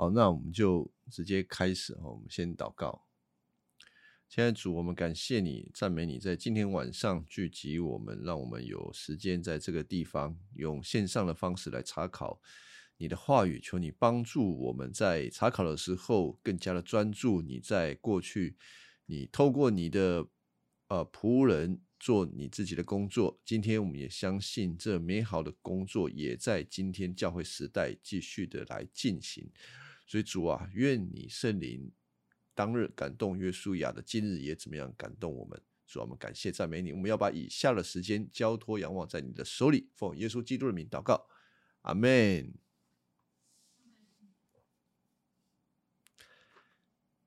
好，那我们就直接开始哈。我们先祷告。亲爱的主，我们感谢你，赞美你，在今天晚上聚集我们，让我们有时间在这个地方用线上的方式来查考你的话语。求你帮助我们在查考的时候更加的专注。你在过去，你透过你的呃仆人。做你自己的工作。今天我们也相信，这美好的工作也在今天教会时代继续的来进行。所以主啊，愿你圣灵当日感动约书亚的，今日也怎么样感动我们？主啊，我们感谢赞美你。我们要把以下的时间交托仰望在你的手里，奉耶稣基督的名祷告，阿门。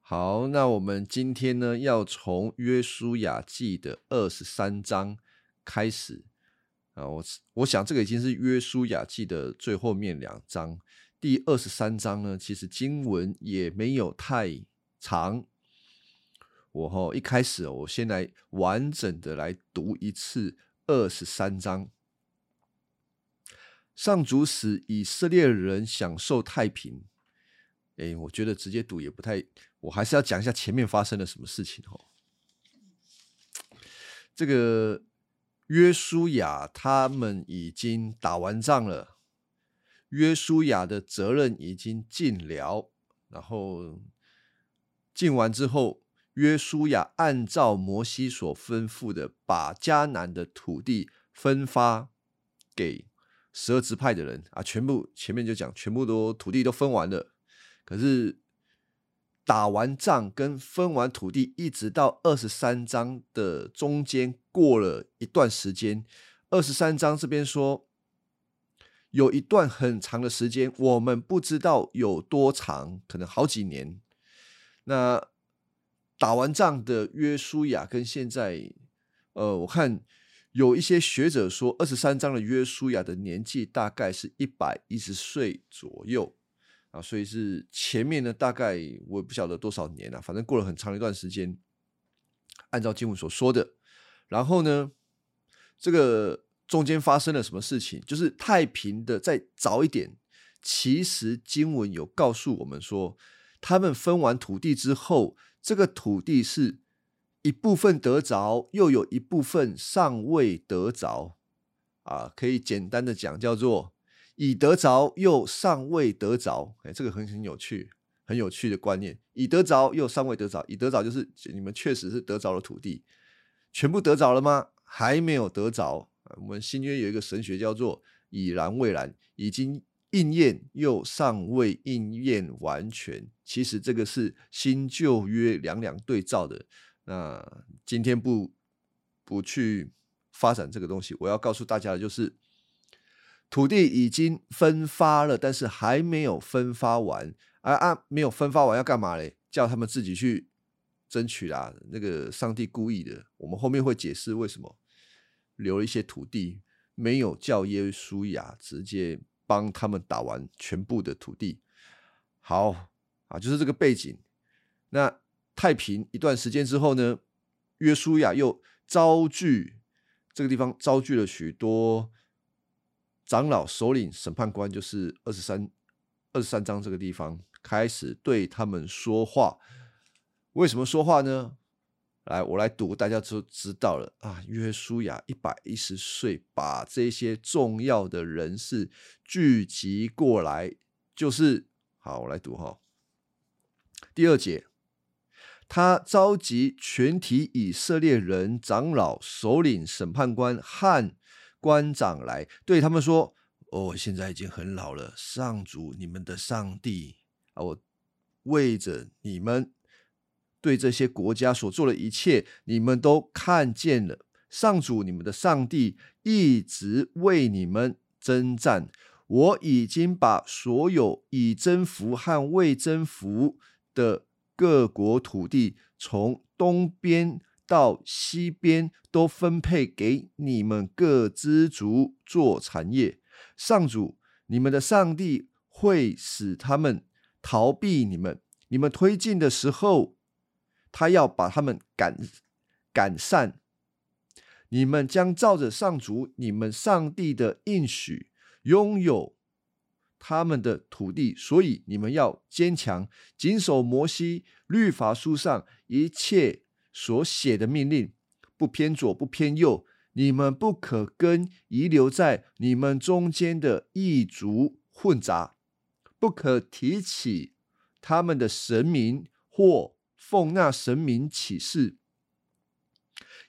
好，那我们今天呢，要从约书亚记的二十三章开始啊。我我想这个已经是约书亚记的最后面两章。第二十三章呢，其实经文也没有太长。我哈一开始，我先来完整的来读一次二十三章。上主使以色列人享受太平。哎，我觉得直接读也不太，我还是要讲一下前面发生了什么事情哦。这个约书亚他们已经打完仗了，约书亚的责任已经尽了，然后尽完之后，约书亚按照摩西所吩咐的，把迦南的土地分发给十二支派的人啊，全部前面就讲，全部都土地都分完了。可是打完仗跟分完土地，一直到二十三章的中间过了一段时间。二十三章这边说，有一段很长的时间，我们不知道有多长，可能好几年。那打完仗的约书亚跟现在，呃，我看有一些学者说，二十三章的约书亚的年纪大概是一百一十岁左右。啊，所以是前面呢，大概我也不晓得多少年了，反正过了很长一段时间。按照经文所说的，然后呢，这个中间发生了什么事情？就是太平的再早一点，其实经文有告诉我们说，他们分完土地之后，这个土地是一部分得着，又有一部分尚未得着。啊，可以简单的讲，叫做。已得着又尚未得着，哎，这个很很有趣，很有趣的观念。已得着又尚未得着，已得着就是你们确实是得着了土地，全部得着了吗？还没有得着。我们新约有一个神学叫做已然未然，已经应验又尚未应验完全。其实这个是新旧约两两对照的。那今天不不去发展这个东西，我要告诉大家的就是。土地已经分发了，但是还没有分发完。啊啊，没有分发完要干嘛嘞？叫他们自己去争取啦。那个上帝故意的，我们后面会解释为什么留了一些土地，没有叫耶稣亚直接帮他们打完全部的土地。好啊，就是这个背景。那太平一段时间之后呢，约书亚又招聚这个地方，招聚了许多。长老、首领、审判官，就是二十三、二十三章这个地方开始对他们说话。为什么说话呢？来，我来读，大家都知道了啊。约书亚一百一十岁，把这些重要的人士聚集过来，就是好，我来读哈。第二节，他召集全体以色列人、长老、首领、审判官和。官长来对他们说：“哦，现在已经很老了。上主，你们的上帝啊，我为着你们对这些国家所做的一切，你们都看见了。上主，你们的上帝一直为你们征战。我已经把所有已征服和未征服的各国土地，从东边。”到西边都分配给你们各支族做产业。上主，你们的上帝会使他们逃避你们。你们推进的时候，他要把他们赶赶散。你们将照着上主你们上帝的应许，拥有他们的土地，所以你们要坚强，谨守摩西律法书上一切所写的命令，不偏左，不偏右。你们不可跟遗留在你们中间的异族混杂，不可提起他们的神明或奉那神明起誓，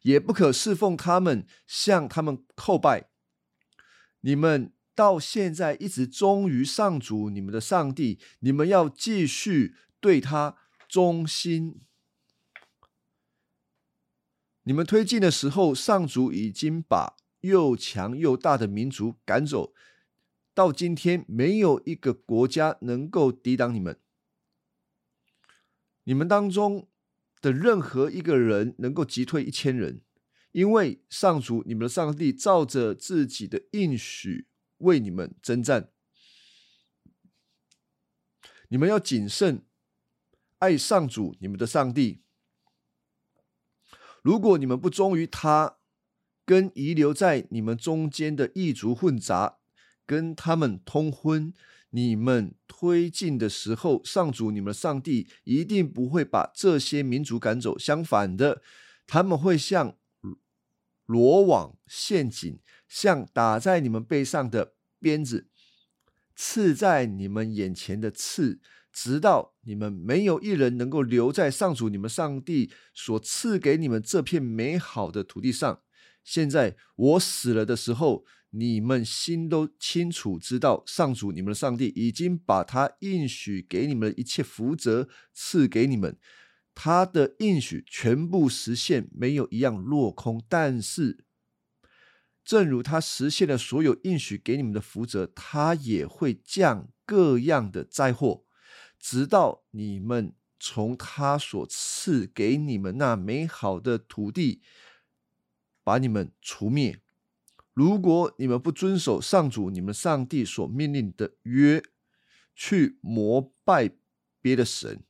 也不可侍奉他们，向他们叩拜。你们到现在一直忠于上主你们的上帝，你们要继续对他忠心。你们推进的时候，上主已经把又强又大的民族赶走，到今天没有一个国家能够抵挡你们。你们当中的任何一个人能够击退一千人，因为上主你们的上帝照着自己的应许为你们征战。你们要谨慎，爱上主你们的上帝。如果你们不忠于他，跟遗留在你们中间的异族混杂，跟他们通婚，你们推进的时候，上主你们上帝一定不会把这些民族赶走。相反的，他们会像罗网陷阱，像打在你们背上的鞭子，刺在你们眼前的刺。直到你们没有一人能够留在上主你们上帝所赐给你们这片美好的土地上。现在我死了的时候，你们心都清楚知道，上主你们的上帝已经把他应许给你们的一切福泽赐给你们，他的应许全部实现，没有一样落空。但是，正如他实现了所有应许给你们的福泽，他也会降各样的灾祸。直到你们从他所赐给你们那美好的土地把你们除灭。如果你们不遵守上主你们上帝所命令的约，去膜拜别的神，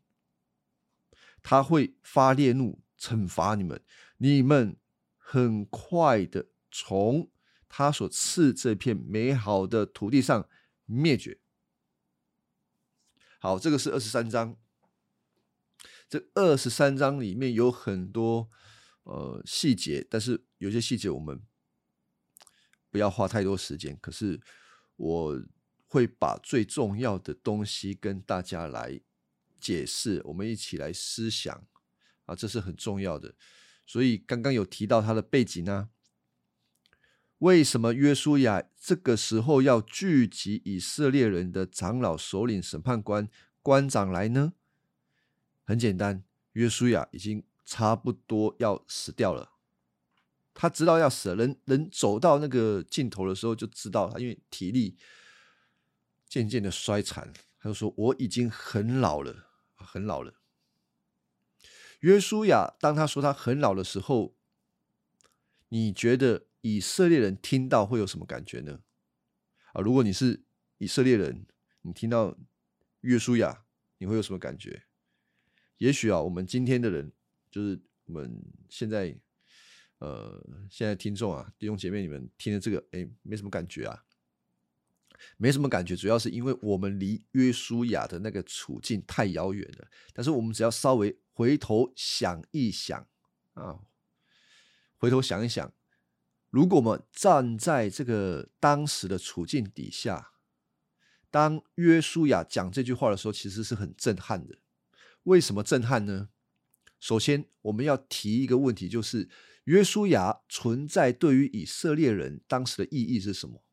他会发烈怒惩罚你们。你们很快的从他所赐这片美好的土地上灭绝。好，这个是二十三章。这二十三章里面有很多呃细节，但是有些细节我们不要花太多时间。可是我会把最重要的东西跟大家来解释，我们一起来思想啊，这是很重要的。所以刚刚有提到他的背景呢。为什么约书亚这个时候要聚集以色列人的长老、首领、审判官、官长来呢？很简单，约书亚已经差不多要死掉了。他知道要死了，人人走到那个尽头的时候就知道他，因为体力渐渐的衰残。他就说：“我已经很老了，很老了。”约书亚当他说他很老的时候，你觉得？以色列人听到会有什么感觉呢？啊，如果你是以色列人，你听到约书亚，你会有什么感觉？也许啊，我们今天的人，就是我们现在，呃，现在听众啊，弟兄姐妹，你们听的这个，哎，没什么感觉啊，没什么感觉，主要是因为我们离约书亚的那个处境太遥远了。但是我们只要稍微回头想一想啊，回头想一想。如果我们站在这个当时的处境底下，当约书亚讲这句话的时候，其实是很震撼的。为什么震撼呢？首先，我们要提一个问题，就是约书亚存在对于以色列人当时的意义是什么？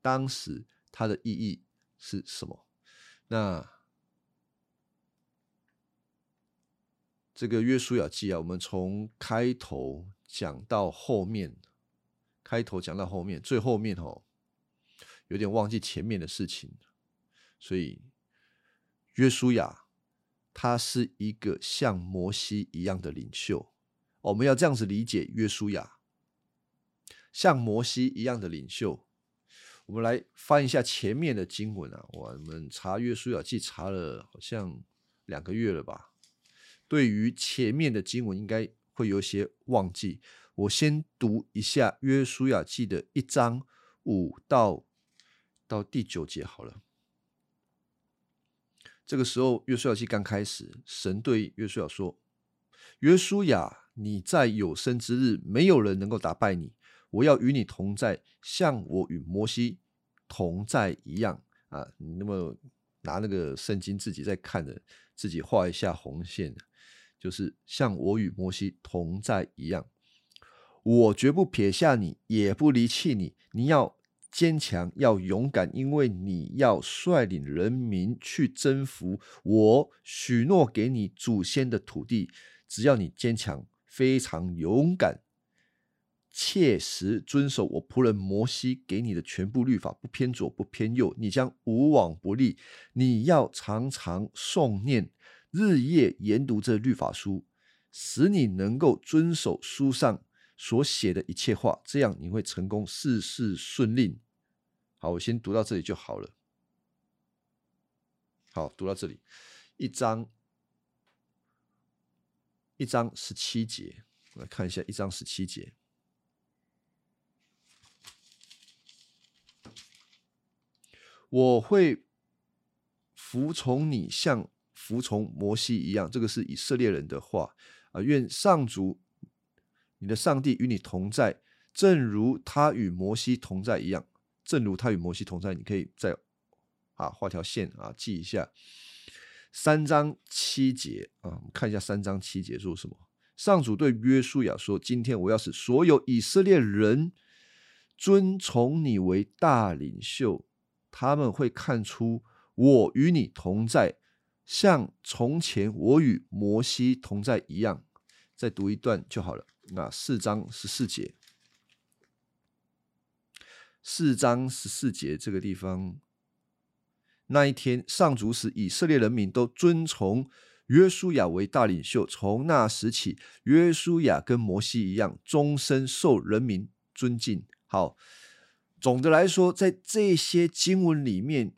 当时它的意义是什么？那这个约书亚记啊，我们从开头讲到后面。开头讲到后面，最后面哦，有点忘记前面的事情，所以约书亚他是一个像摩西一样的领袖，我们要这样子理解约书亚，像摩西一样的领袖。我们来翻一下前面的经文啊，我们查约书亚记查了好像两个月了吧，对于前面的经文应该会有些忘记。我先读一下《约书亚记》的一章五到到第九节好了，这个时候，约书亚记刚开始，神对约书亚说：“约书亚，你在有生之日，没有人能够打败你。我要与你同在，像我与摩西同在一样。”啊，你那么拿那个圣经自己在看的，自己画一下红线，就是像我与摩西同在一样。我绝不撇下你，也不离弃你。你要。坚强要勇敢，因为你要率领人民去征服我许诺给你祖先的土地。只要你坚强，非常勇敢，切实遵守我仆人摩西给你的全部律法，不偏左不偏右，你将无往不利。你要常常诵念，日夜研读这律法书，使你能够遵守书上。所写的一切话，这样你会成功，事事顺利。好，我先读到这里就好了。好，读到这里，一章一章十七节，我来看一下一章十七节。我会服从你，像服从摩西一样。这个是以色列人的话啊。愿上主。你的上帝与你同在，正如他与摩西同在一样。正如他与摩西同在，你可以再啊画条线啊记一下。三章七节啊，我们看一下三章七节说什么。上主对约书亚说：“今天我要使所有以色列人尊崇你为大领袖，他们会看出我与你同在，像从前我与摩西同在一样。”再读一段就好了。那四章十四节，四章十四节这个地方，那一天，上主使以色列人民都尊崇约书亚为大领袖。从那时起，约书亚跟摩西一样，终身受人民尊敬。好，总的来说，在这些经文里面，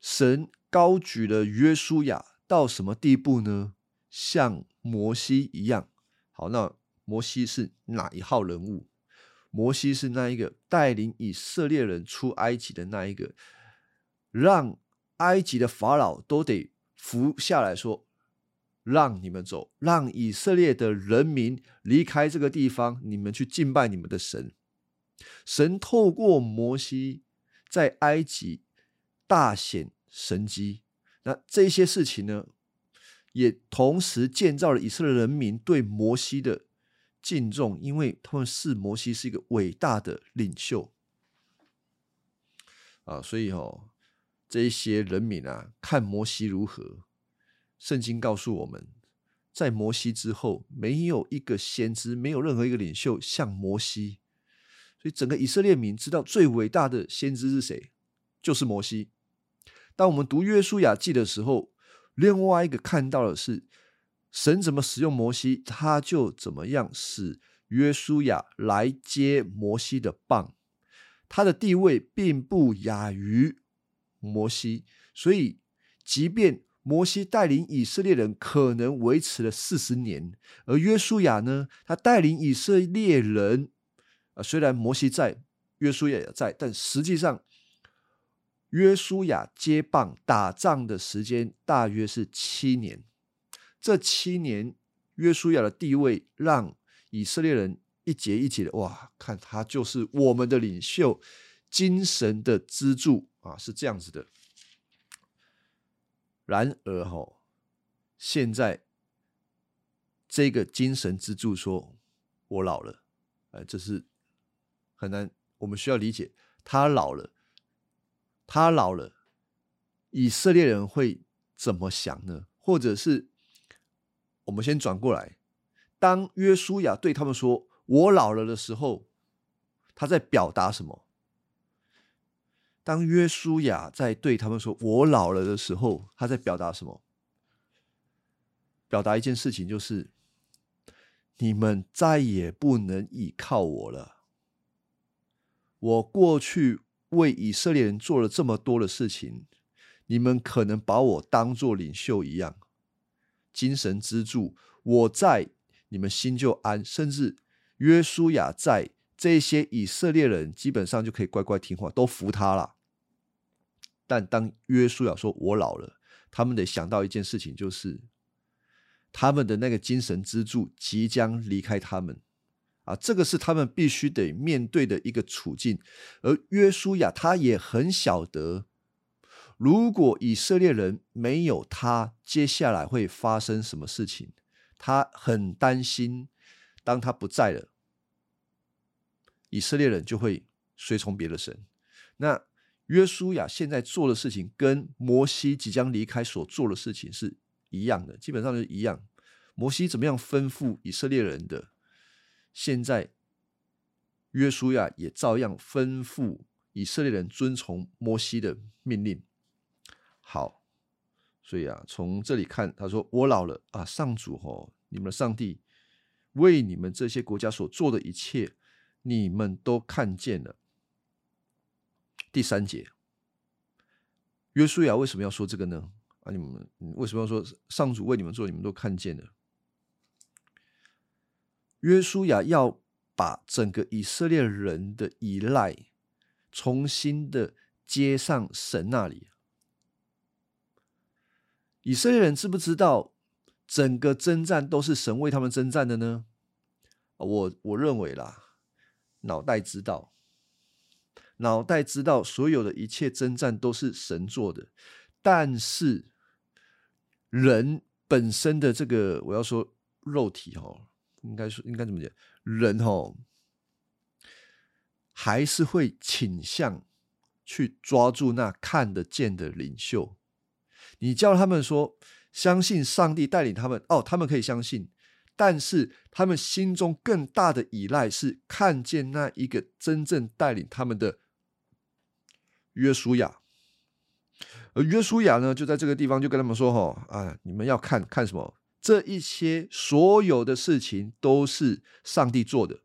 神高举了约书亚到什么地步呢？像摩西一样，好，那摩西是哪一号人物？摩西是那一个带领以色列人出埃及的那一个，让埃及的法老都得服下来说，让你们走，让以色列的人民离开这个地方，你们去敬拜你们的神。神透过摩西在埃及大显神迹，那这些事情呢？也同时建造了以色列人民对摩西的敬重，因为他们视摩西是一个伟大的领袖啊，所以哦，这一些人民啊，看摩西如何？圣经告诉我们，在摩西之后，没有一个先知，没有任何一个领袖像摩西，所以整个以色列民知道最伟大的先知是谁，就是摩西。当我们读约书亚记的时候，另外一个看到的是，神怎么使用摩西，他就怎么样使约书亚来接摩西的棒。他的地位并不亚于摩西，所以即便摩西带领以色列人可能维持了四十年，而约书亚呢，他带领以色列人呃，虽然摩西在，约书亚也在，但实际上。约书亚接棒打仗的时间大约是七年，这七年约书亚的地位让以色列人一节一节的哇，看他就是我们的领袖，精神的支柱啊，是这样子的。然而哈，现在这个精神支柱说，我老了，哎，这是很难，我们需要理解，他老了。他老了，以色列人会怎么想呢？或者是我们先转过来，当约书亚对他们说“我老了”的时候，他在表达什么？当约书亚在对他们说“我老了”的时候，他在表达什么？表达一件事情，就是你们再也不能依靠我了。我过去。为以色列人做了这么多的事情，你们可能把我当做领袖一样，精神支柱。我在，你们心就安。甚至约书亚在，这些以色列人基本上就可以乖乖听话，都服他了。但当约书亚说“我老了”，他们得想到一件事情，就是他们的那个精神支柱即将离开他们啊，这个是他们必须得面对的一个处境。而约书亚他也很晓得，如果以色列人没有他，接下来会发生什么事情。他很担心，当他不在了，以色列人就会随从别的神。那约书亚现在做的事情，跟摩西即将离开所做的事情是一样的，基本上是一样。摩西怎么样吩咐以色列人的，现在约书亚也照样吩咐以色列人遵从摩西的命令。好，所以啊，从这里看，他说：“我老了啊，上主哦，你们的上帝为你们这些国家所做的一切，你们都看见了。”第三节，约书亚为什么要说这个呢？啊，你们为什么要说上主为你们做？你们都看见了。约书亚要把整个以色列人的依赖重新的接上神那里。以色列人知不知道整个征战都是神为他们征战的呢？我我认为啦，脑袋知道。脑袋知道所有的一切征战都是神做的，但是人本身的这个，我要说肉体哈，应该说应该怎么讲？人哈还是会倾向去抓住那看得见的领袖。你叫他们说相信上帝带领他们，哦，他们可以相信，但是他们心中更大的依赖是看见那一个真正带领他们的。约书亚，而约书亚呢，就在这个地方就跟他们说：“哈啊，你们要看看什么？这一些所有的事情都是上帝做的。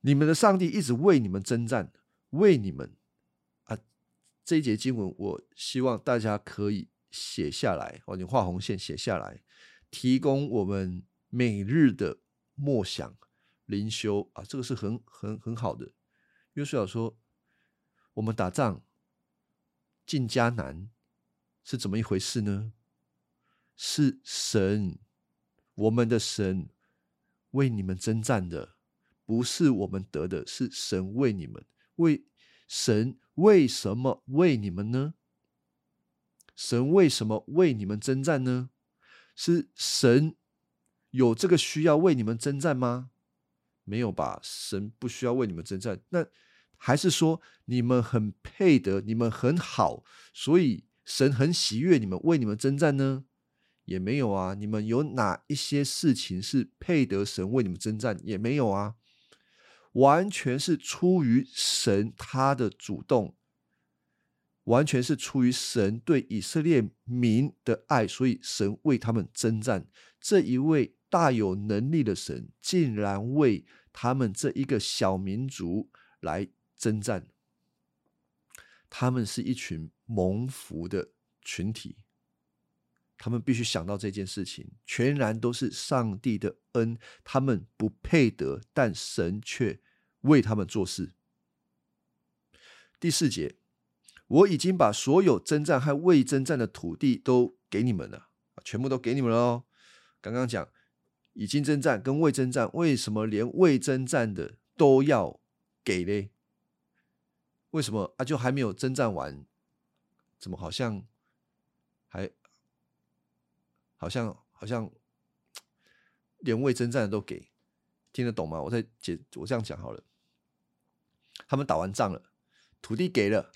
你们的上帝一直为你们征战，为你们。这一节经文，我希望大家可以写下来，哦，你画红线写下来，提供我们每日的默想灵修啊。这个是很很很好的。约书亚说。”我们打仗进迦南是怎么一回事呢？是神，我们的神为你们征战的，不是我们得的，是神为你们。为神为什么为你们呢？神为什么为你们征战呢？是神有这个需要为你们征战吗？没有吧，神不需要为你们征战。那。还是说你们很配得，你们很好，所以神很喜悦你们为你们征战呢？也没有啊。你们有哪一些事情是配得神为你们征战？也没有啊。完全是出于神他的主动，完全是出于神对以色列民的爱，所以神为他们征战。这一位大有能力的神，竟然为他们这一个小民族来。征战，他们是一群蒙福的群体，他们必须想到这件事情，全然都是上帝的恩，他们不配得，但神却为他们做事。第四节，我已经把所有征战和未征战的土地都给你们了，全部都给你们了哦。刚刚讲已经征战跟未征战，为什么连未征战的都要给嘞？为什么啊？就还没有征战完，怎么好像还好像好像连未征战的都给？听得懂吗？我再解，我这样讲好了。他们打完仗了，土地给了，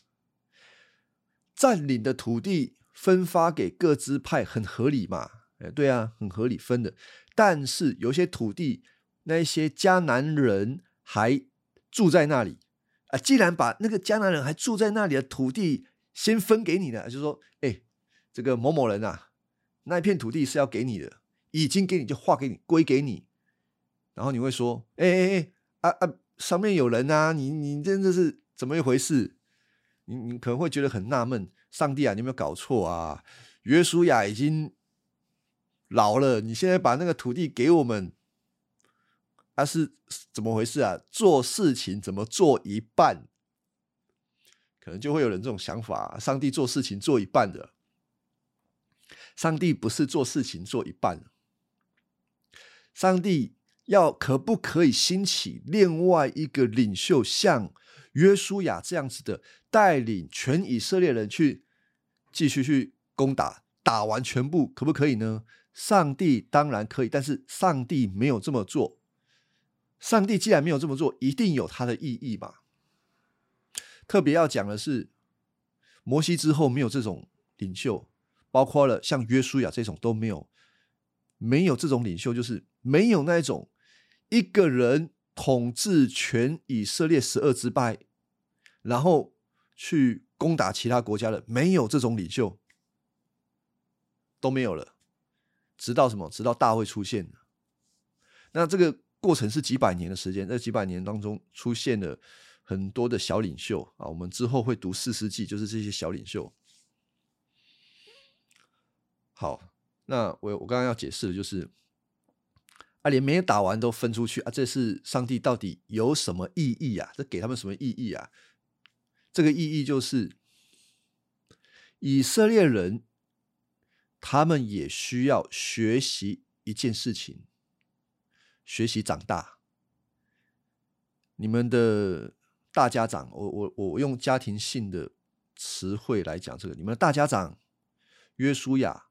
占领的土地分发给各支派，很合理嘛？哎，对啊，很合理分的。但是有些土地，那些迦南人还住在那里。啊！既然把那个迦南人还住在那里的土地先分给你了，就说：“哎，这个某某人啊，那一片土地是要给你的，已经给你就划给你归给你。”然后你会说：“哎哎哎，啊啊，上面有人啊，你你真的是怎么一回事？你你可能会觉得很纳闷，上帝啊，你有没有搞错啊？约书亚已经老了，你现在把那个土地给我们。”他是怎么回事啊？做事情怎么做一半可能就会有人这种想法：上帝做事情做一半的，上帝不是做事情做一半，上帝要可不可以兴起另外一个领袖，像约书亚这样子的，带领全以色列人去继续去攻打，打完全部可不可以呢？上帝当然可以，但是上帝没有这么做。上帝既然没有这么做，一定有他的意义吧。特别要讲的是，摩西之后没有这种领袖，包括了像约书亚这种都没有，没有这种领袖，就是没有那一种一个人统治全以色列十二支派，然后去攻打其他国家的，没有这种领袖，都没有了。直到什么？直到大卫出现那这个过程是几百年的时间，在几百年当中出现了。很多的小领袖啊，我们之后会读四世纪，就是这些小领袖。好，那我我刚刚要解释的就是，啊，连没有打完都分出去啊，这是上帝到底有什么意义啊？这给他们什么意义啊？这个意义就是，以色列人他们也需要学习一件事情，学习长大。你们的。大家长，我我我用家庭性的词汇来讲这个，你们的大家长约书亚，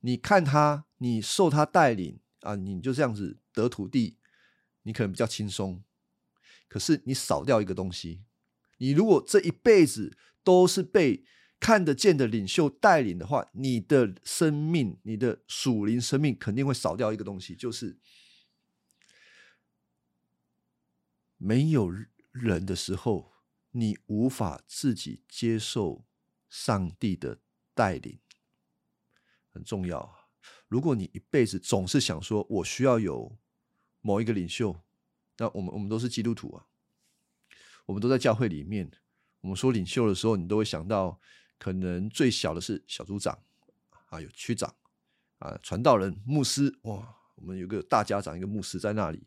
你看他，你受他带领啊，你就这样子得土地，你可能比较轻松。可是你少掉一个东西，你如果这一辈子都是被看得见的领袖带领的话，你的生命，你的属灵生命肯定会少掉一个东西，就是没有。人的时候，你无法自己接受上帝的带领，很重要。如果你一辈子总是想说，我需要有某一个领袖，那我们我们都是基督徒啊，我们都在教会里面。我们说领袖的时候，你都会想到，可能最小的是小组长啊，有区长啊，传道人、牧师，哇，我们有个大家长，一个牧师在那里。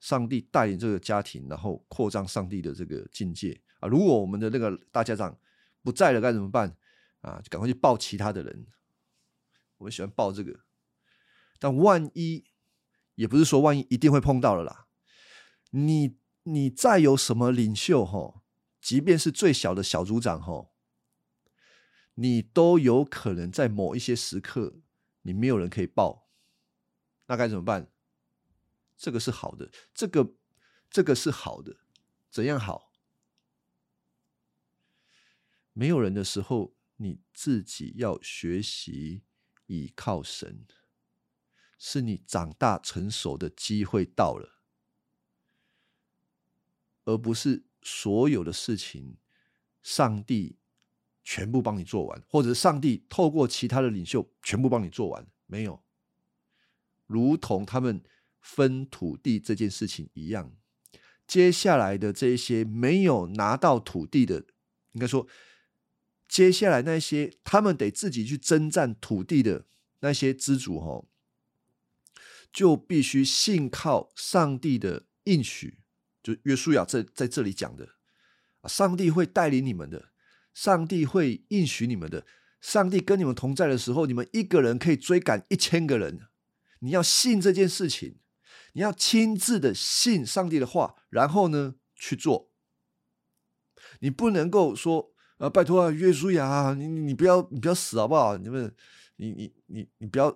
上帝带领这个家庭，然后扩张上帝的这个境界啊！如果我们的那个大家长不在了，该怎么办啊？就赶快去抱其他的人。我们喜欢抱这个，但万一也不是说万一一定会碰到了啦。你你再有什么领袖哈，即便是最小的小组长哈，你都有可能在某一些时刻，你没有人可以抱，那该怎么办？这个是好的，这个这个是好的，怎样好？没有人的时候，你自己要学习倚靠神，是你长大成熟的机会到了，而不是所有的事情上帝全部帮你做完，或者上帝透过其他的领袖全部帮你做完，没有，如同他们。分土地这件事情一样，接下来的这些没有拿到土地的，应该说，接下来那些他们得自己去征战土地的那些支主，哈，就必须信靠上帝的应许。就约书亚在在这里讲的啊，上帝会带领你们的，上帝会应许你们的，上帝跟你们同在的时候，你们一个人可以追赶一千个人。你要信这件事情。你要亲自的信上帝的话，然后呢去做。你不能够说，呃，拜托啊，约书亚，你你不要你不要死好不好？你们，你你你你不要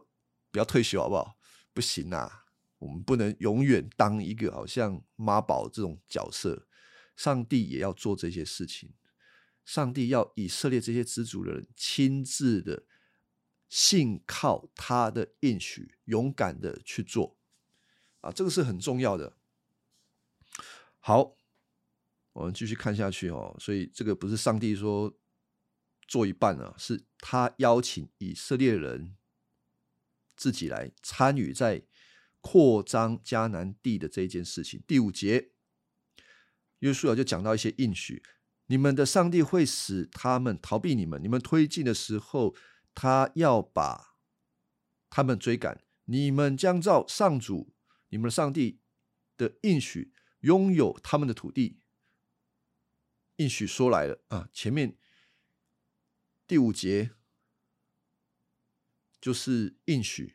不要退休好不好？不行啊，我们不能永远当一个好像妈宝这种角色。上帝也要做这些事情，上帝要以色列这些知足的人亲自的信靠他的应许，勇敢的去做。啊，这个是很重要的。好，我们继续看下去哦。所以这个不是上帝说做一半啊，是他邀请以色列人自己来参与在扩张迦南地的这一件事情。第五节，约书亚就讲到一些应许：你们的上帝会使他们逃避你们，你们推进的时候，他要把他们追赶。你们将照上主。你们的上帝的应许拥有他们的土地，应许说来了啊，前面第五节就是应许。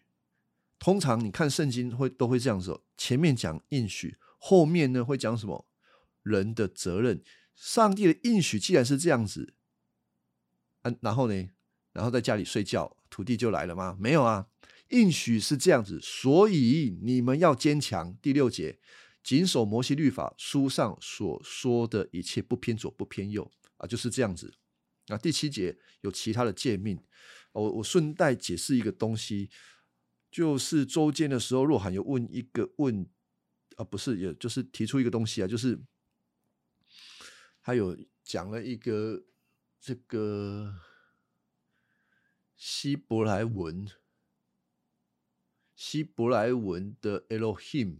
通常你看圣经会都会这样子，前面讲应许，后面呢会讲什么？人的责任。上帝的应许既然是这样子，嗯，然后呢，然后在家里睡觉，土地就来了吗？没有啊，应许是这样子，所以你们要坚强。第六节，谨守摩西律法书上所说的一切，不偏左不偏右啊，就是这样子。啊，第七节有其他的诫命，我我顺带解释一个东西。就是周间的时候，若涵有问一个问啊，不是，也就是提出一个东西啊，就是他有讲了一个这个希伯来文，希伯来文的 Elohim，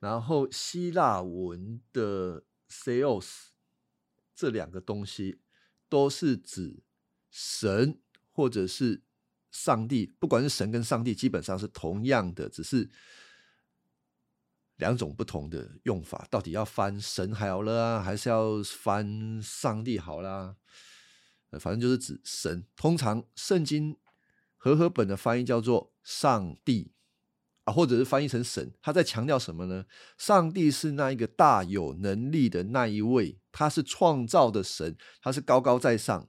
然后希腊文的 Sales，这两个东西都是指神或者是。上帝，不管是神跟上帝，基本上是同样的，只是两种不同的用法。到底要翻神好了啊，还是要翻上帝好啦？反正就是指神。通常圣经和合本的翻译叫做上帝啊，或者是翻译成神。他在强调什么呢？上帝是那一个大有能力的那一位，他是创造的神，他是高高在上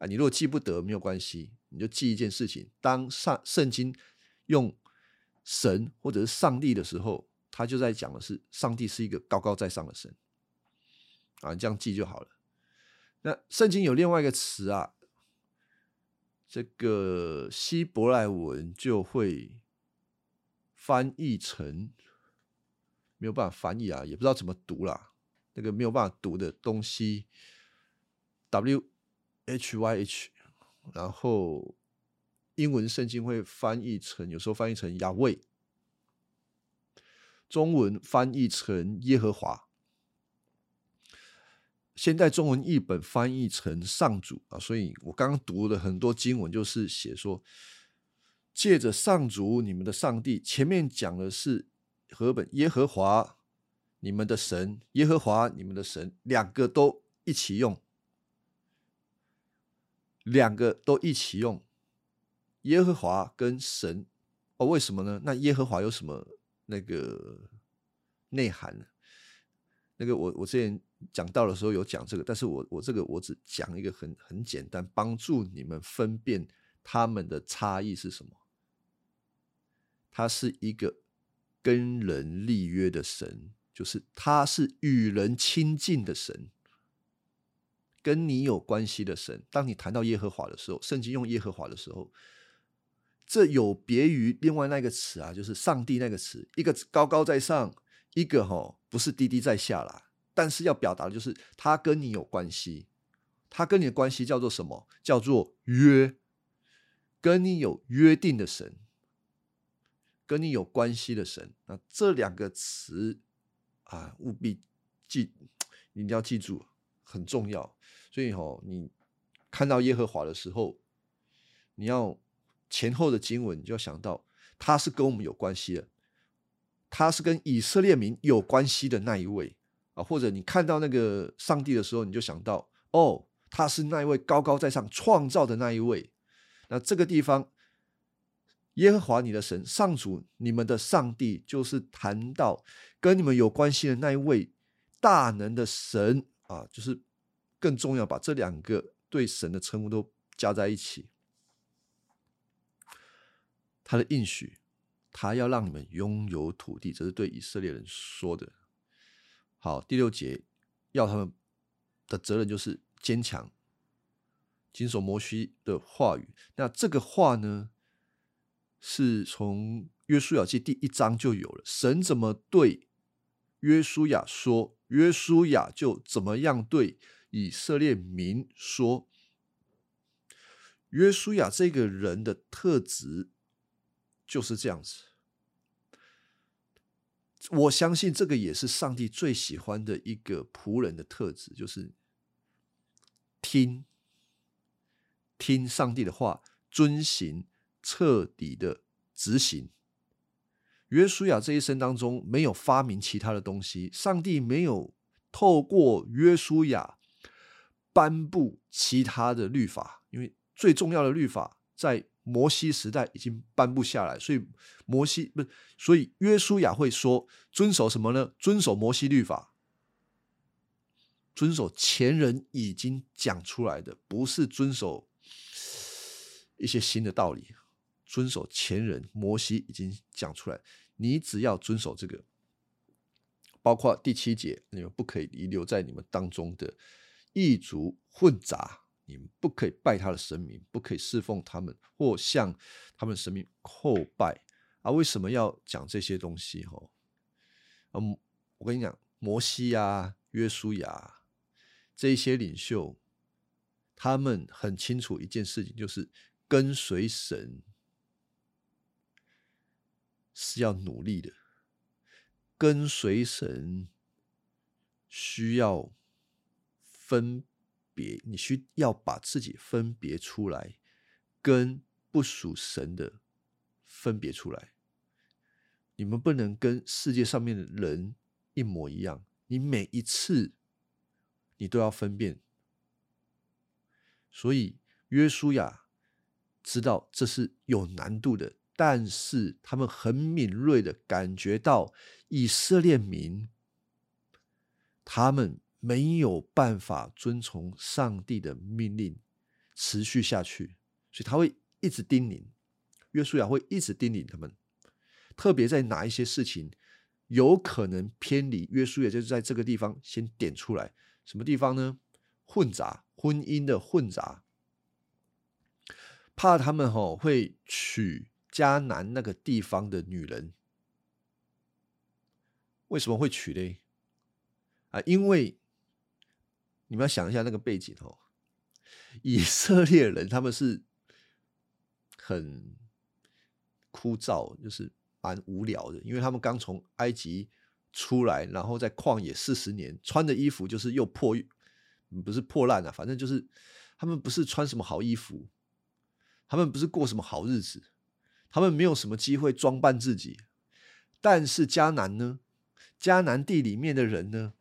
啊。你如果记不得，没有关系。你就记一件事情：当上圣经用神或者是上帝的时候，他就在讲的是上帝是一个高高在上的神啊，你这样记就好了。那圣经有另外一个词啊，这个希伯来文就会翻译成没有办法翻译啊，也不知道怎么读啦。那个没有办法读的东西，W H Y H。然后，英文圣经会翻译成，有时候翻译成亚卫，中文翻译成耶和华。现代中文译本翻译成上主啊，所以我刚刚读了很多经文，就是写说，借着上主你们的上帝，前面讲的是和本耶和华你们的神，耶和华你们的神，两个都一起用。两个都一起用，耶和华跟神哦，为什么呢？那耶和华有什么那个内涵呢？那个我我之前讲到的时候有讲这个，但是我我这个我只讲一个很很简单，帮助你们分辨他们的差异是什么。他是一个跟人立约的神，就是他是与人亲近的神。跟你有关系的神，当你谈到耶和华的时候，圣经用耶和华的时候，这有别于另外那个词啊，就是上帝那个词，一个高高在上，一个哈不是低低在下啦。但是要表达的就是他跟你有关系，他跟你的关系叫做什么？叫做约，跟你有约定的神，跟你有关系的神。那这两个词啊，务必记，一定要记住，很重要。所以哈，你看到耶和华的时候，你要前后的经文，你就要想到他是跟我们有关系的，他是跟以色列民有关系的那一位啊。或者你看到那个上帝的时候，你就想到哦，他是那一位高高在上创造的那一位。那这个地方，耶和华你的神上主，你们的上帝，就是谈到跟你们有关系的那一位大能的神啊，就是。更重要，把这两个对神的称呼都加在一起。他的应许，他要让你们拥有土地，这是对以色列人说的。好，第六节要他们的责任就是坚强，谨守摩西的话语。那这个话呢，是从约书亚记第一章就有了。神怎么对约书亚说，约书亚就怎么样对。以色列民说：“约书亚这个人的特质就是这样子。我相信这个也是上帝最喜欢的一个仆人的特质，就是听听上帝的话，遵行，彻底的执行。约书亚这一生当中没有发明其他的东西，上帝没有。”透过约书亚颁布其他的律法，因为最重要的律法在摩西时代已经颁布下来，所以摩西不是，所以约书亚会说遵守什么呢？遵守摩西律法，遵守前人已经讲出来的，不是遵守一些新的道理。遵守前人摩西已经讲出来，你只要遵守这个，包括第七节，你们不可以遗留在你们当中的异族混杂，你们不可以拜他的神明，不可以侍奉他们或向他们神明叩拜啊！为什么要讲这些东西？哈，嗯，我跟你讲，摩西啊、约书亚这一些领袖，他们很清楚一件事情，就是跟随神。是要努力的，跟随神需要分别，你需要把自己分别出来，跟不属神的分别出来。你们不能跟世界上面的人一模一样，你每一次你都要分辨。所以约书亚知道这是有难度的。但是他们很敏锐的感觉到以色列民，他们没有办法遵从上帝的命令持续下去，所以他会一直叮咛约书亚，会一直叮咛他们，特别在哪一些事情有可能偏离约书亚，就是在这个地方先点出来，什么地方呢？混杂婚姻的混杂，怕他们吼会娶。迦南那个地方的女人为什么会娶嘞？啊，因为你们要想一下那个背景哦，以 色列人他们是很枯燥，就是蛮无聊的，因为他们刚从埃及出来，然后在旷野四十年，穿的衣服就是又破，不是破烂啊，反正就是他们不是穿什么好衣服，他们不是过什么好日子。他们没有什么机会装扮自己，但是迦南呢？迦南地里面的人呢？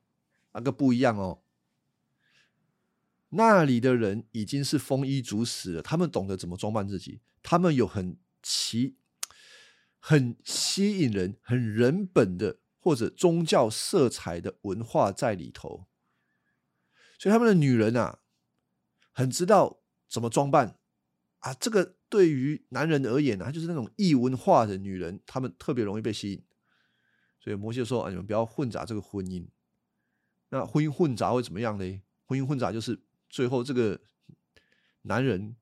那个不一样哦。那里的人已经是丰衣足食了，他们懂得怎么装扮自己，他们有很奇、很吸引人、很人本的或者宗教色彩的文化在里头，所以他们的女人啊，很知道怎么装扮啊，这个。对于男人而言呢，就是那种异文化的女人，他们特别容易被吸引。所以摩西说：“啊，你们不要混杂这个婚姻。那婚姻混杂会怎么样呢？婚姻混杂就是最后这个男人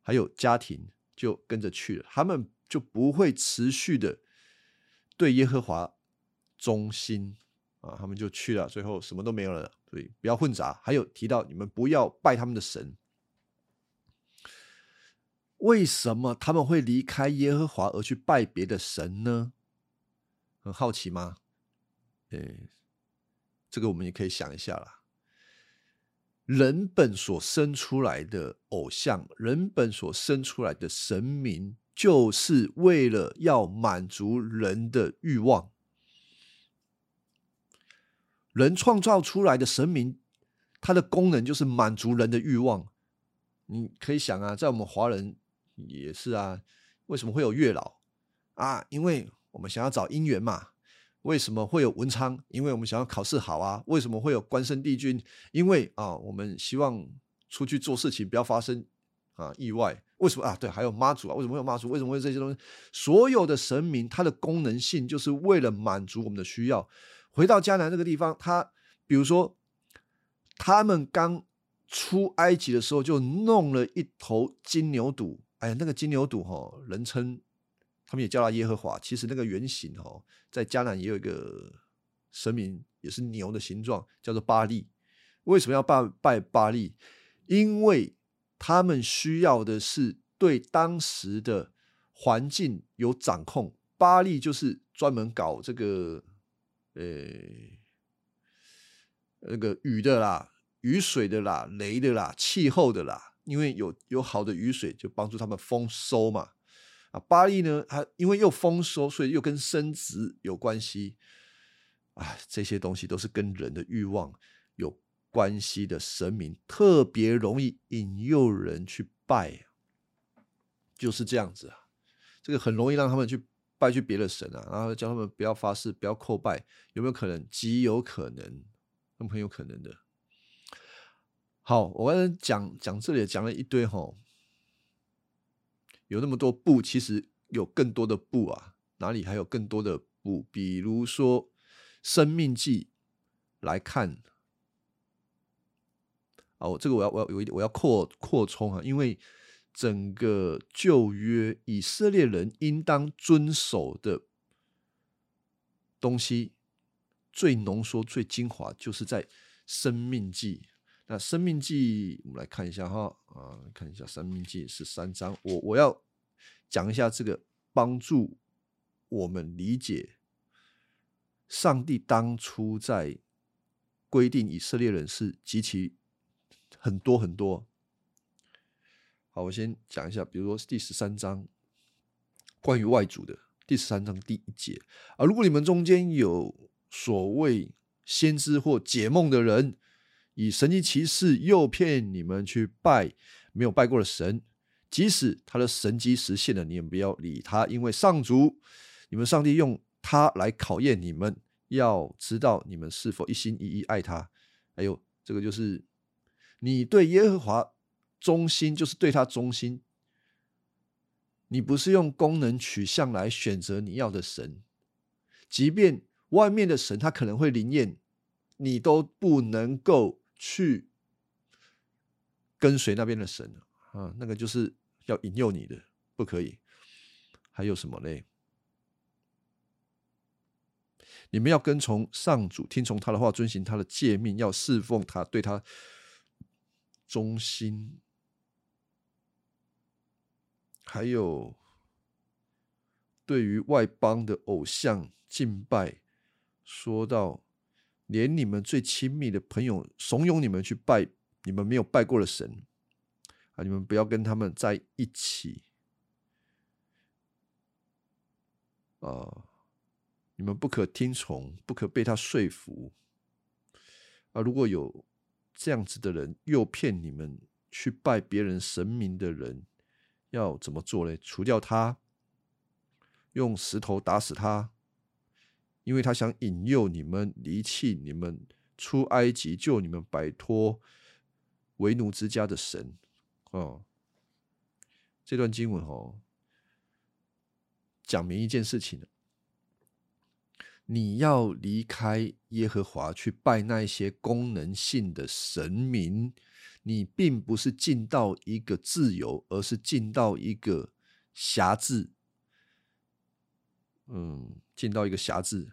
还有家庭就跟着去了，他们就不会持续的对耶和华忠心啊，他们就去了，最后什么都没有了。所以不要混杂。还有提到你们不要拜他们的神。”为什么他们会离开耶和华而去拜别的神呢？很好奇吗？诶，这个我们也可以想一下啦。人本所生出来的偶像，人本所生出来的神明，就是为了要满足人的欲望。人创造出来的神明，它的功能就是满足人的欲望。你可以想啊，在我们华人。也是啊，为什么会有月老啊？因为我们想要找姻缘嘛。为什么会有文昌？因为我们想要考试好啊。为什么会有关圣帝君？因为啊，我们希望出去做事情不要发生啊意外。为什么啊？对，还有妈祖啊。为什么会有妈祖？为什么会这些东西？所有的神明，它的功能性就是为了满足我们的需要。回到迦南这个地方，他比如说他们刚出埃及的时候，就弄了一头金牛犊。哎呀，那个金牛犊哈，人称他们也叫他耶和华。其实那个原型哦，在迦南也有一个神明，也是牛的形状，叫做巴利。为什么要拜拜巴利？因为他们需要的是对当时的环境有掌控。巴利就是专门搞这个，呃，那个雨的啦、雨水的啦、雷的啦、气候的啦。因为有有好的雨水，就帮助他们丰收嘛。啊，巴利呢，它因为又丰收，所以又跟生殖有关系。啊，这些东西都是跟人的欲望有关系的神明，特别容易引诱人去拜，就是这样子啊。这个很容易让他们去拜去别的神啊，然后叫他们不要发誓，不要叩拜，有没有可能？极有可能，那很有可能的。好，我刚才讲讲这里讲了一堆哈，有那么多布，其实有更多的布啊，哪里还有更多的布？比如说《生命记》来看，哦，这个我要我要有一点我要扩扩充啊，因为整个旧约以色列人应当遵守的东西，最浓缩、最精华，就是在《生命记》。那《生命记》，我们来看一下哈啊，看一下《生命记》十三章。我我要讲一下这个，帮助我们理解上帝当初在规定以色列人是极其很多很多。好，我先讲一下，比如说第十三章关于外族的第十三章第一节啊，如果你们中间有所谓先知或解梦的人。以神迹奇事诱骗你们去拜没有拜过的神，即使他的神迹实现了，你们不要理他，因为上主，你们上帝用他来考验你们，要知道你们是否一心一意爱他。还有这个就是你对耶和华忠心，就是对他忠心。你不是用功能取向来选择你要的神，即便外面的神他可能会灵验，你都不能够。去跟随那边的神啊，那个就是要引诱你的，不可以。还有什么嘞？你们要跟从上主，听从他的话，遵循他的诫命，要侍奉他，对他忠心。还有，对于外邦的偶像敬拜，说到。连你们最亲密的朋友怂恿你们去拜你们没有拜过的神啊！你们不要跟他们在一起啊！你们不可听从，不可被他说服啊！如果有这样子的人诱骗你们去拜别人神明的人，要怎么做呢？除掉他，用石头打死他。因为他想引诱你们离弃你们出埃及救你们摆脱为奴之家的神，哦，这段经文哦，讲明一件事情你要离开耶和华去拜那些功能性的神明，你并不是进到一个自由，而是进到一个辖制。嗯，进到一个辖制，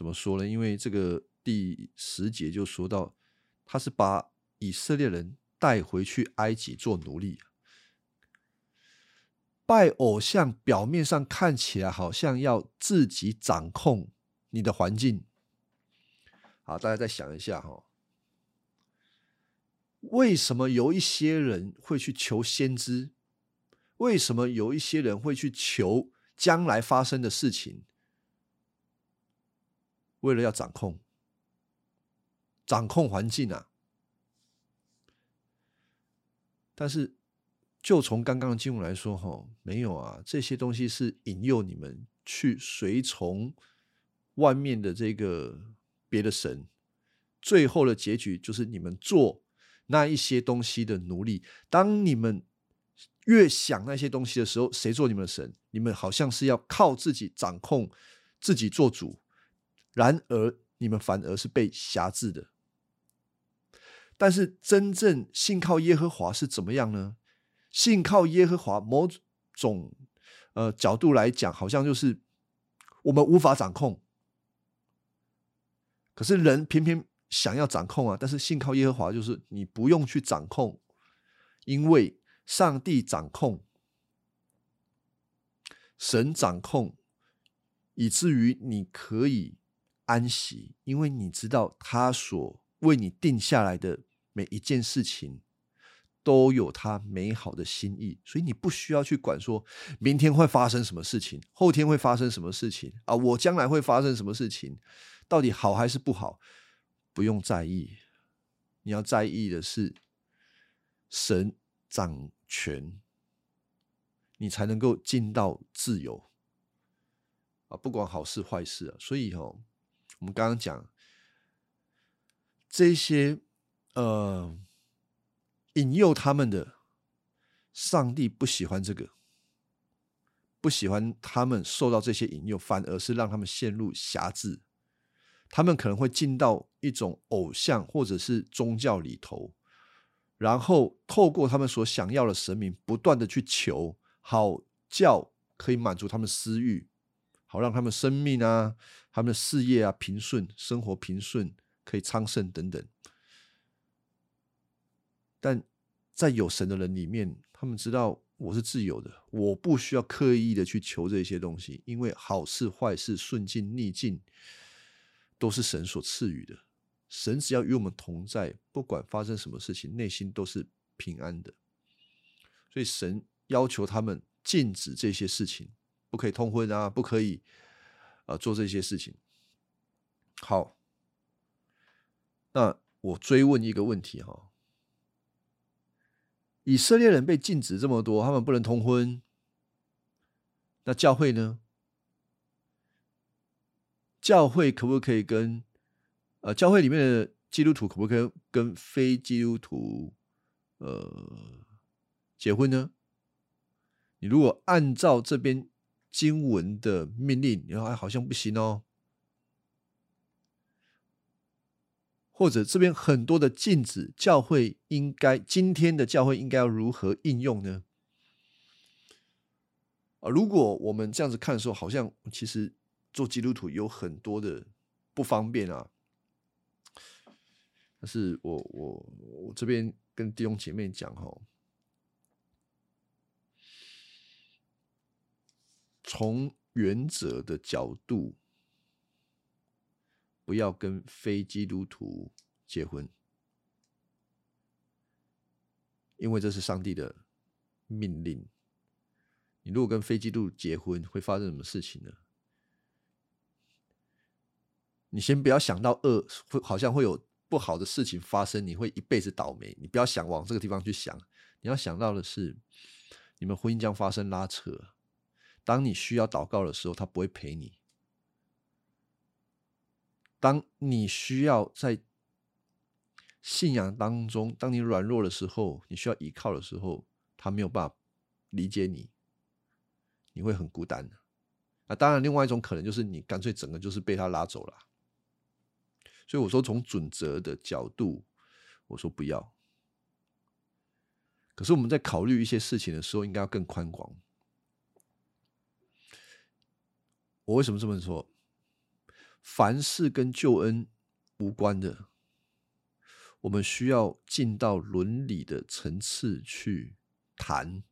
怎么说呢？因为这个第十节就说到，他是把以色列人带回去埃及做奴隶，拜偶像，表面上看起来好像要自己掌控你的环境。好，大家再想一下哈，为什么有一些人会去求先知？为什么有一些人会去求？将来发生的事情，为了要掌控、掌控环境啊！但是，就从刚刚的经文来说，哈，没有啊，这些东西是引诱你们去随从外面的这个别的神，最后的结局就是你们做那一些东西的奴隶。当你们越想那些东西的时候，谁做你们的神？你们好像是要靠自己掌控、自己做主，然而你们反而是被辖制的。但是真正信靠耶和华是怎么样呢？信靠耶和华，某种呃角度来讲，好像就是我们无法掌控，可是人偏偏想要掌控啊。但是信靠耶和华，就是你不用去掌控，因为。上帝掌控，神掌控，以至于你可以安息，因为你知道他所为你定下来的每一件事情都有他美好的心意，所以你不需要去管说明天会发生什么事情，后天会发生什么事情啊，我将来会发生什么事情，到底好还是不好，不用在意。你要在意的是神掌权，你才能够进到自由啊，不管好事坏事啊。所以哦，我们刚刚讲这些呃。引诱他们的上帝不喜欢这个，不喜欢他们受到这些引诱，反而是让他们陷入狭制。他们可能会进到一种偶像或者是宗教里头，然后透过他们所想要的神明，不断的去求，好叫可以满足他们私欲，好让他们生命啊、他们的事业啊平顺，生活平顺，可以昌盛等等。但在有神的人里面，他们知道我是自由的，我不需要刻意的去求这些东西，因为好事坏事、顺境逆境，都是神所赐予的。神只要与我们同在，不管发生什么事情，内心都是平安的。所以神要求他们禁止这些事情，不可以通婚啊，不可以啊做这些事情。好，那我追问一个问题哈。以色列人被禁止这么多，他们不能通婚。那教会呢？教会可不可以跟呃，教会里面的基督徒可不可以跟非基督徒呃结婚呢？你如果按照这边经文的命令，你说好像不行哦。或者这边很多的禁止，教会应该今天的教会应该要如何应用呢？啊，如果我们这样子看的时候，好像其实做基督徒有很多的不方便啊。但是我我我这边跟弟兄姐妹讲哈，从原则的角度。不要跟非基督徒结婚，因为这是上帝的命令。你如果跟非基督结婚，会发生什么事情呢？你先不要想到恶，会好像会有不好的事情发生，你会一辈子倒霉。你不要想往这个地方去想，你要想到的是，你们婚姻将发生拉扯。当你需要祷告的时候，他不会陪你。当你需要在信仰当中，当你软弱的时候，你需要依靠的时候，他没有办法理解你，你会很孤单的。那当然，另外一种可能就是你干脆整个就是被他拉走了。所以我说，从准则的角度，我说不要。可是我们在考虑一些事情的时候，应该要更宽广。我为什么这么说？凡是跟救恩无关的，我们需要进到伦理的层次去谈。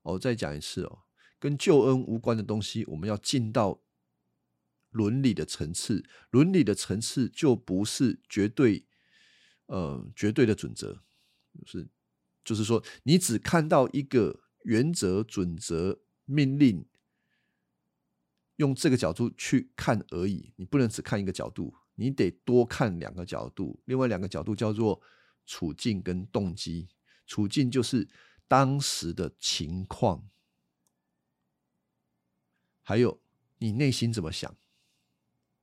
我再讲一次哦，跟救恩无关的东西，我们要进到伦理的层次。伦理的层次就不是绝对，呃，绝对的准则，就是就是说，你只看到一个原则、准则、命令。用这个角度去看而已，你不能只看一个角度，你得多看两个角度。另外两个角度叫做处境跟动机。处境就是当时的情况，还有你内心怎么想，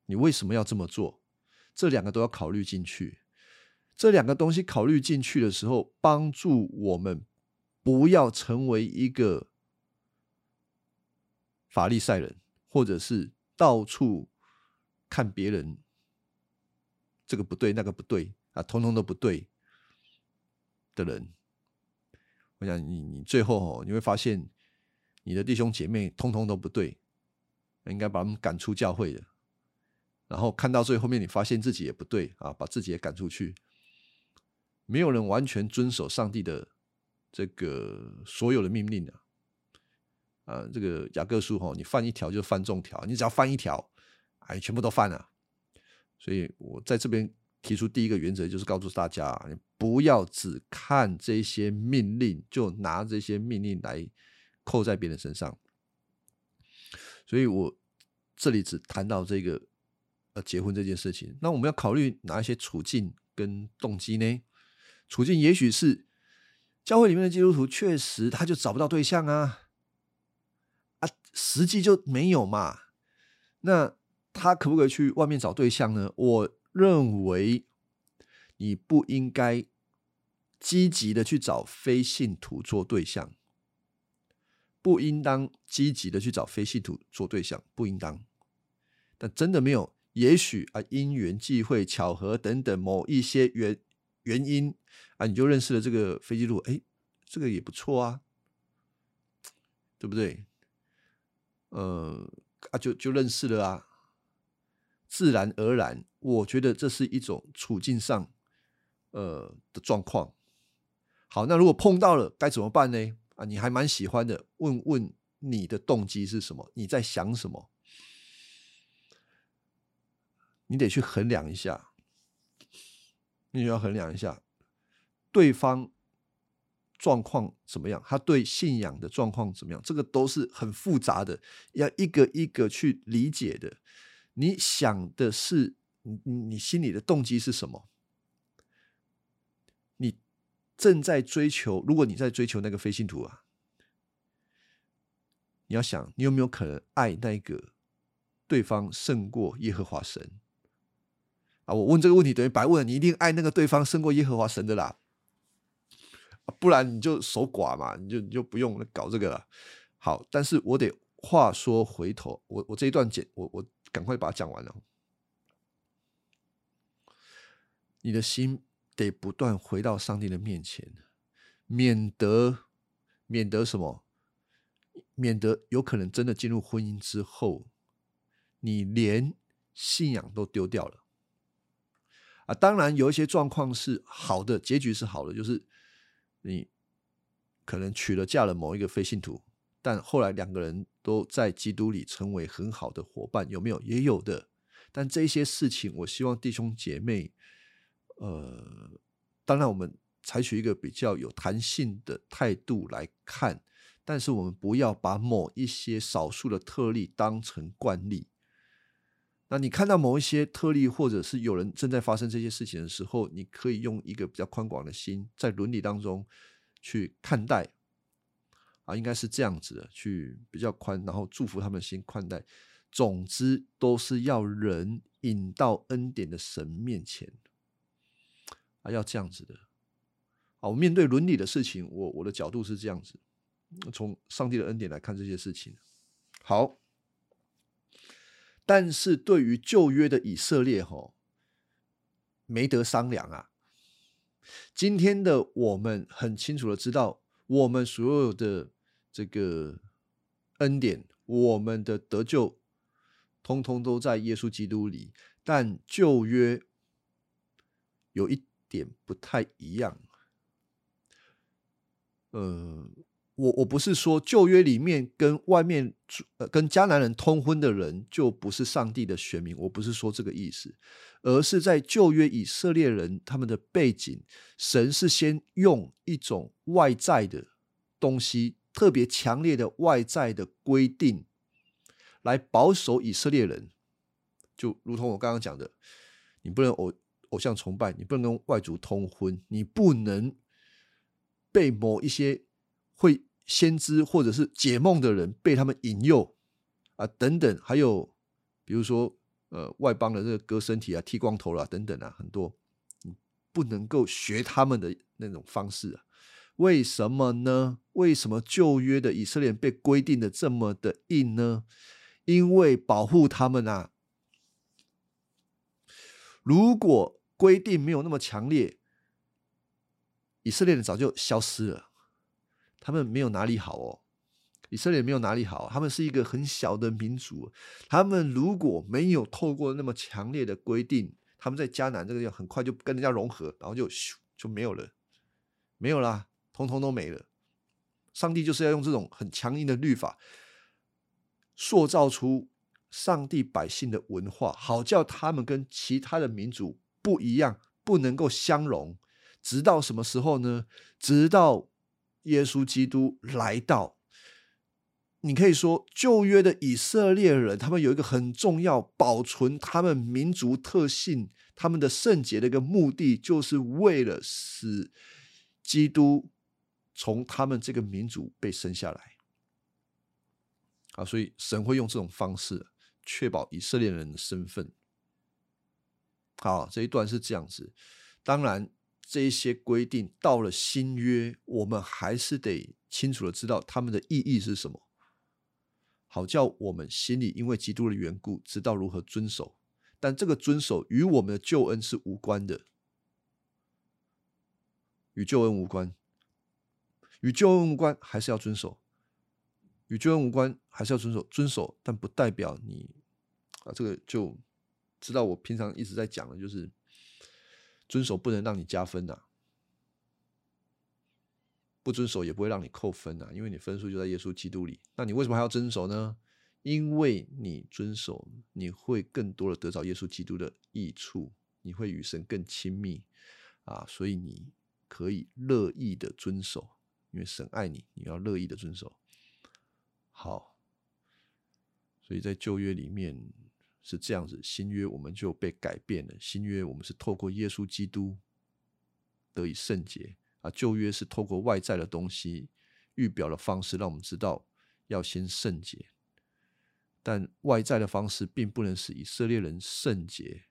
你为什么要这么做？这两个都要考虑进去。这两个东西考虑进去的时候，帮助我们不要成为一个法利赛人。或者是到处看别人，这个不对，那个不对啊，通通都不对的人，我想你你最后哦，你会发现你的弟兄姐妹通通都不对，应该把他们赶出教会的。然后看到最后面，你发现自己也不对啊，把自己也赶出去。没有人完全遵守上帝的这个所有的命令的。呃，这个雅各书哈，你犯一条就犯众条，你只要犯一条，哎，全部都犯了。所以我在这边提出第一个原则，就是告诉大家，你不要只看这些命令，就拿这些命令来扣在别人身上。所以我这里只谈到这个呃结婚这件事情。那我们要考虑哪一些处境跟动机呢？处境也许是教会里面的基督徒确实他就找不到对象，啊，实际就没有嘛。那他可不可以去外面找对象呢？我认为你不应该积极的去找非信徒做对象，不应当积极的去找非信徒做对象，不应当。但真的没有，也许啊，因缘际会、巧合等等某一些原原因啊，你就认识了这个飞机路，哎，这个也不错啊，对不对？呃。啊，就就认识了啊，自然而然，我觉得这是一种处境上，呃的状况。好，那如果碰到了该怎么办呢？啊，你还蛮喜欢的，问问你的动机是什么？你在想什么？你得去衡量一下，你要衡量一下对方。状况怎么样？他对信仰的状况怎么样？这个都是很复杂的，要一个一个去理解的。你想的是，你你心里的动机是什么？你正在追求，如果你在追求那个非信徒啊，你要想，你有没有可能爱那个对方胜过耶和华神？啊，我问这个问题等于白问，你一定爱那个对方胜过耶和华神的啦。不然你就守寡嘛，你就你就不用搞这个了。好，但是我得话说回头，我我这一段简，我我赶快把它讲完了。你的心得不断回到上帝的面前，免得免得什么，免得有可能真的进入婚姻之后，你连信仰都丢掉了。啊，当然有一些状况是好的，结局是好的，就是。你可能娶了嫁了某一个非信徒，但后来两个人都在基督里成为很好的伙伴，有没有？也有的。但这些事情，我希望弟兄姐妹，呃，当然我们采取一个比较有弹性的态度来看，但是我们不要把某一些少数的特例当成惯例。那你看到某一些特例，或者是有人正在发生这些事情的时候，你可以用一个比较宽广的心，在伦理当中去看待，啊，应该是这样子的，去比较宽，然后祝福他们的心宽待。总之，都是要人引到恩典的神面前，啊，要这样子的。啊，我面对伦理的事情，我我的角度是这样子，从上帝的恩典来看这些事情。好。但是对于旧约的以色列，吼，没得商量啊！今天的我们很清楚的知道，我们所有的这个恩典，我们的得救，通通都在耶稣基督里。但旧约有一点不太一样，嗯。我我不是说旧约里面跟外面呃跟迦南人通婚的人就不是上帝的选民，我不是说这个意思，而是在旧约以色列人他们的背景，神是先用一种外在的东西，特别强烈的外在的规定，来保守以色列人，就如同我刚刚讲的，你不能偶偶像崇拜，你不能跟外族通婚，你不能被某一些会。先知或者是解梦的人被他们引诱啊，等等，还有比如说呃外邦的这个割身体啊、剃光头啦等等啊，很多不能够学他们的那种方式啊。为什么呢？为什么旧约的以色列被规定的这么的硬呢？因为保护他们啊。如果规定没有那么强烈，以色列人早就消失了。他们没有哪里好哦，以色列没有哪里好，他们是一个很小的民族。他们如果没有透过那么强烈的规定，他们在迦南这个地方很快就跟人家融合，然后就咻就没有了，没有啦，通通都没了。上帝就是要用这种很强硬的律法，塑造出上帝百姓的文化，好叫他们跟其他的民族不一样，不能够相容。直到什么时候呢？直到耶稣基督来到。你可以说，旧约的以色列人，他们有一个很重要保存他们民族特性、他们的圣洁的一个目的，就是为了使基督从他们这个民族被生下来。啊，所以神会用这种方式确保以色列人的身份。好，这一段是这样子。当然，这一些规定到了新约，我们还是得清楚的知道他们的意义是什么。好叫我们心里因为基督的缘故，知道如何遵守。但这个遵守与我们的救恩是无关的，与救恩无关，与救恩无关，还是要遵守。与救恩无关，还是要遵守。遵守，但不代表你啊，这个就知道我平常一直在讲的，就是遵守不能让你加分呐。不遵守也不会让你扣分啊，因为你分数就在耶稣基督里。那你为什么还要遵守呢？因为你遵守，你会更多的得到耶稣基督的益处，你会与神更亲密啊，所以你可以乐意的遵守，因为神爱你，你要乐意的遵守。好，所以在旧约里面是这样子，新约我们就被改变了。新约我们是透过耶稣基督得以圣洁。啊，旧约是透过外在的东西预表的方式，让我们知道要先圣洁，但外在的方式并不能使以色列人圣洁，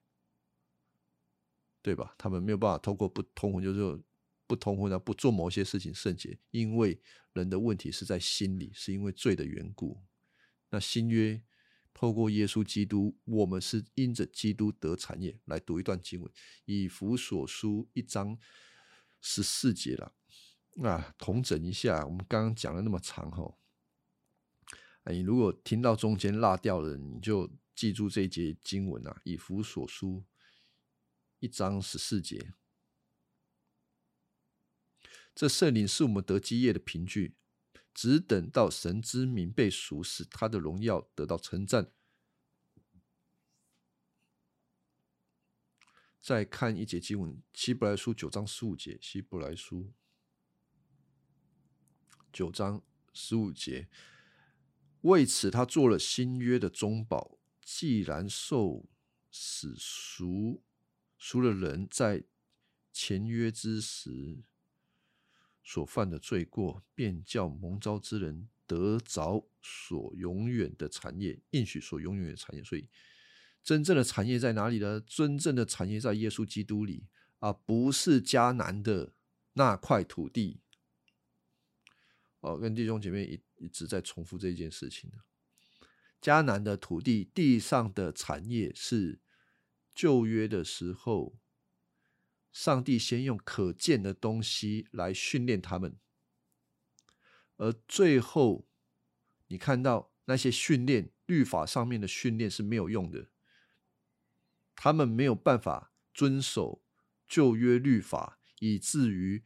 对吧？他们没有办法透过不通婚，就是不通婚啊，不做某些事情圣洁，因为人的问题是在心里，是因为罪的缘故。那新约透过耶稣基督，我们是因着基督得产业。来读一段经文，以弗所书一章。十四节了，啊，同整一下，我们刚刚讲了那么长哈，你如果听到中间落掉了，你就记住这一节经文啊，以弗所书一章十四节，这圣灵是我们得基业的凭据，只等到神之名被熟识他的荣耀得到称赞。再看一节经文，希伯来书九章十五节。希伯来书九章十五节，为此他做了新约的中保。既然受死赎赎了人在前约之时所犯的罪过，便叫蒙召之人得着所永远的产业，应许所永远的产业。所以。真正的产业在哪里呢？真正的产业在耶稣基督里啊，不是迦南的那块土地。哦，跟弟兄姐妹一一直在重复这件事情迦南的土地地上的产业是旧约的时候，上帝先用可见的东西来训练他们，而最后你看到那些训练律法上面的训练是没有用的。他们没有办法遵守旧约律法，以至于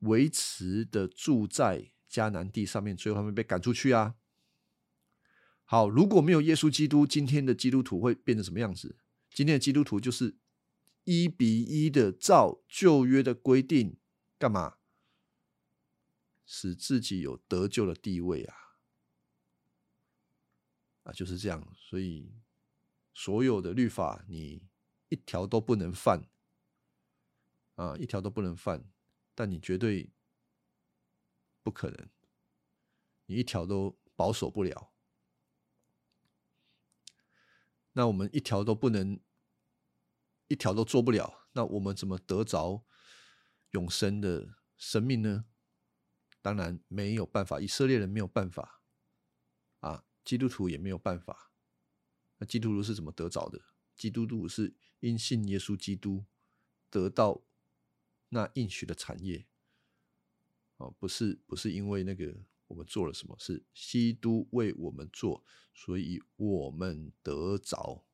维持的住在迦南地上面，最后他们被赶出去啊。好，如果没有耶稣基督，今天的基督徒会变成什么样子？今天的基督徒就是一比一的照旧约的规定干嘛？使自己有得救的地位啊！啊，就是这样，所以。所有的律法，你一条都不能犯啊，一条都不能犯。但你绝对不可能，你一条都保守不了。那我们一条都不能，一条都做不了，那我们怎么得着永生的生命呢？当然没有办法，以色列人没有办法啊，基督徒也没有办法。那基督徒是怎么得着的？基督徒是因信耶稣基督得到那应许的产业。哦，不是，不是因为那个我们做了什么，是基督为我们做，所以我们得着。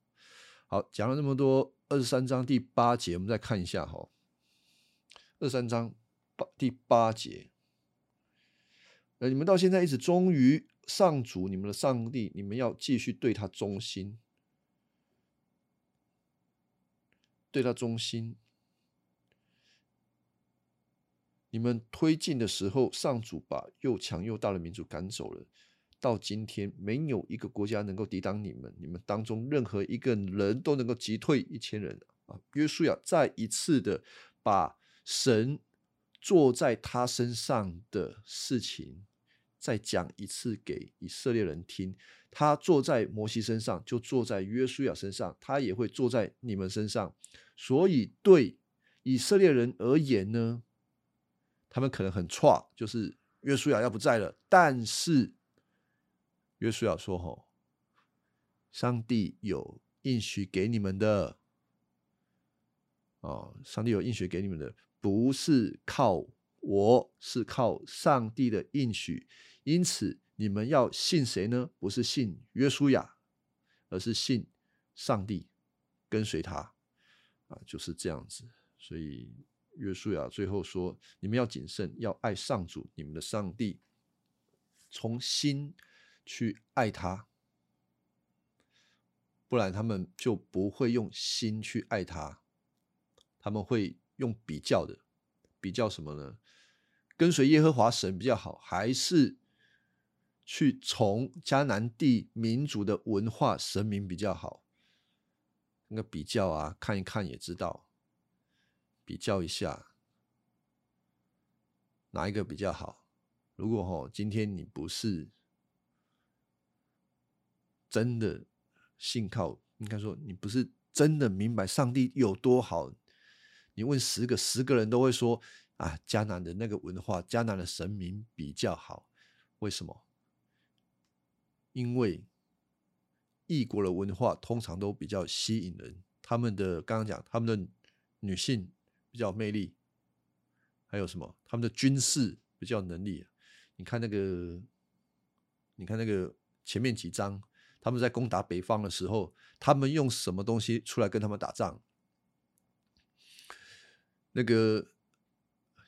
好，讲了这么多，二十三章第八节，我们再看一下哈。二十三章八第八节，呃，你们到现在一直忠于。上主，你们的上帝，你们要继续对他忠心，对他忠心。你们推进的时候，上主把又强又大的民族赶走了。到今天，没有一个国家能够抵挡你们。你们当中任何一个人都能够击退一千人啊！约书亚再一次的把神坐在他身上的事情再讲一次给以色列人听。他坐在摩西身上，就坐在约书亚身上，他也会坐在你们身上。所以，对以色列人而言呢，他们可能很错，就是约书亚要不在了，但是。约书亚说：“吼，上帝有应许给你们的，哦，上帝有应许给你们的，不是靠我，是靠上帝的应许。因此，你们要信谁呢？不是信约书亚，而是信上帝，跟随他。啊，就是这样子。所以，约书亚最后说：你们要谨慎，要爱上主，你们的上帝，从心。”去爱他，不然他们就不会用心去爱他，他们会用比较的，比较什么呢？跟随耶和华神比较好，还是去从迦南地民族的文化神明比较好？那个比较啊，看一看也知道，比较一下哪一个比较好。如果哈，今天你不是。真的信靠，应该说你不是真的明白上帝有多好。你问十个，十个人都会说啊，迦南的那个文化，迦南的神明比较好。为什么？因为异国的文化通常都比较吸引人。他们的刚刚讲，他们的女性比较魅力，还有什么？他们的军事比较能力。你看那个，你看那个前面几章。他们在攻打北方的时候，他们用什么东西出来跟他们打仗？那个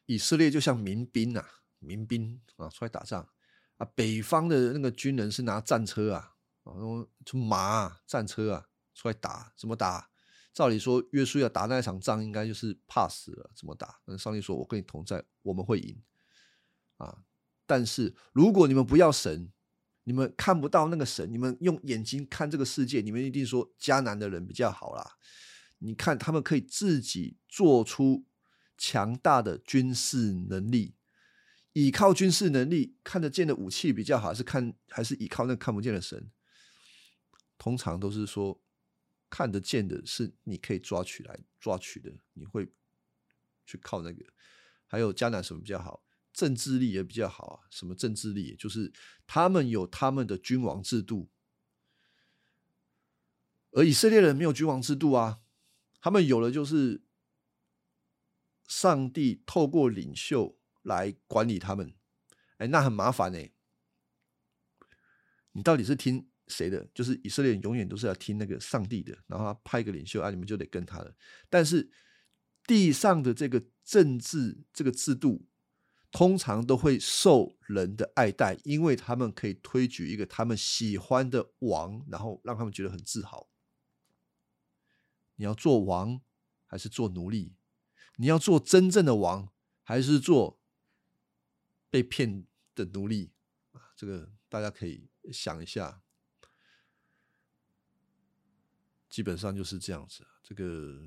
以色列就像民兵啊，民兵啊出来打仗啊。北方的那个军人是拿战车啊，然后从马战车啊出来打，怎么打？照理说，约书亚打那一场仗，应该就是怕死了，怎么打？那上帝说：“我跟你同在，我们会赢。”啊！但是如果你们不要神。你们看不到那个神，你们用眼睛看这个世界，你们一定说迦南的人比较好啦。你看他们可以自己做出强大的军事能力，依靠军事能力看得见的武器比较好，还是看还是依靠那看不见的神？通常都是说看得见的是你可以抓取来抓取的，你会去靠那个。还有迦南什么比较好？政治力也比较好啊，什么政治力？就是他们有他们的君王制度，而以色列人没有君王制度啊。他们有的就是上帝透过领袖来管理他们，哎，那很麻烦哎。你到底是听谁的？就是以色列人永远都是要听那个上帝的，然后他派一个领袖啊，你们就得跟他的。但是地上的这个政治这个制度。通常都会受人的爱戴，因为他们可以推举一个他们喜欢的王，然后让他们觉得很自豪。你要做王还是做奴隶？你要做真正的王还是做被骗的奴隶？啊，这个大家可以想一下。基本上就是这样子。这个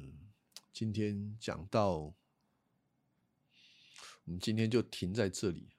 今天讲到。我们今天就停在这里。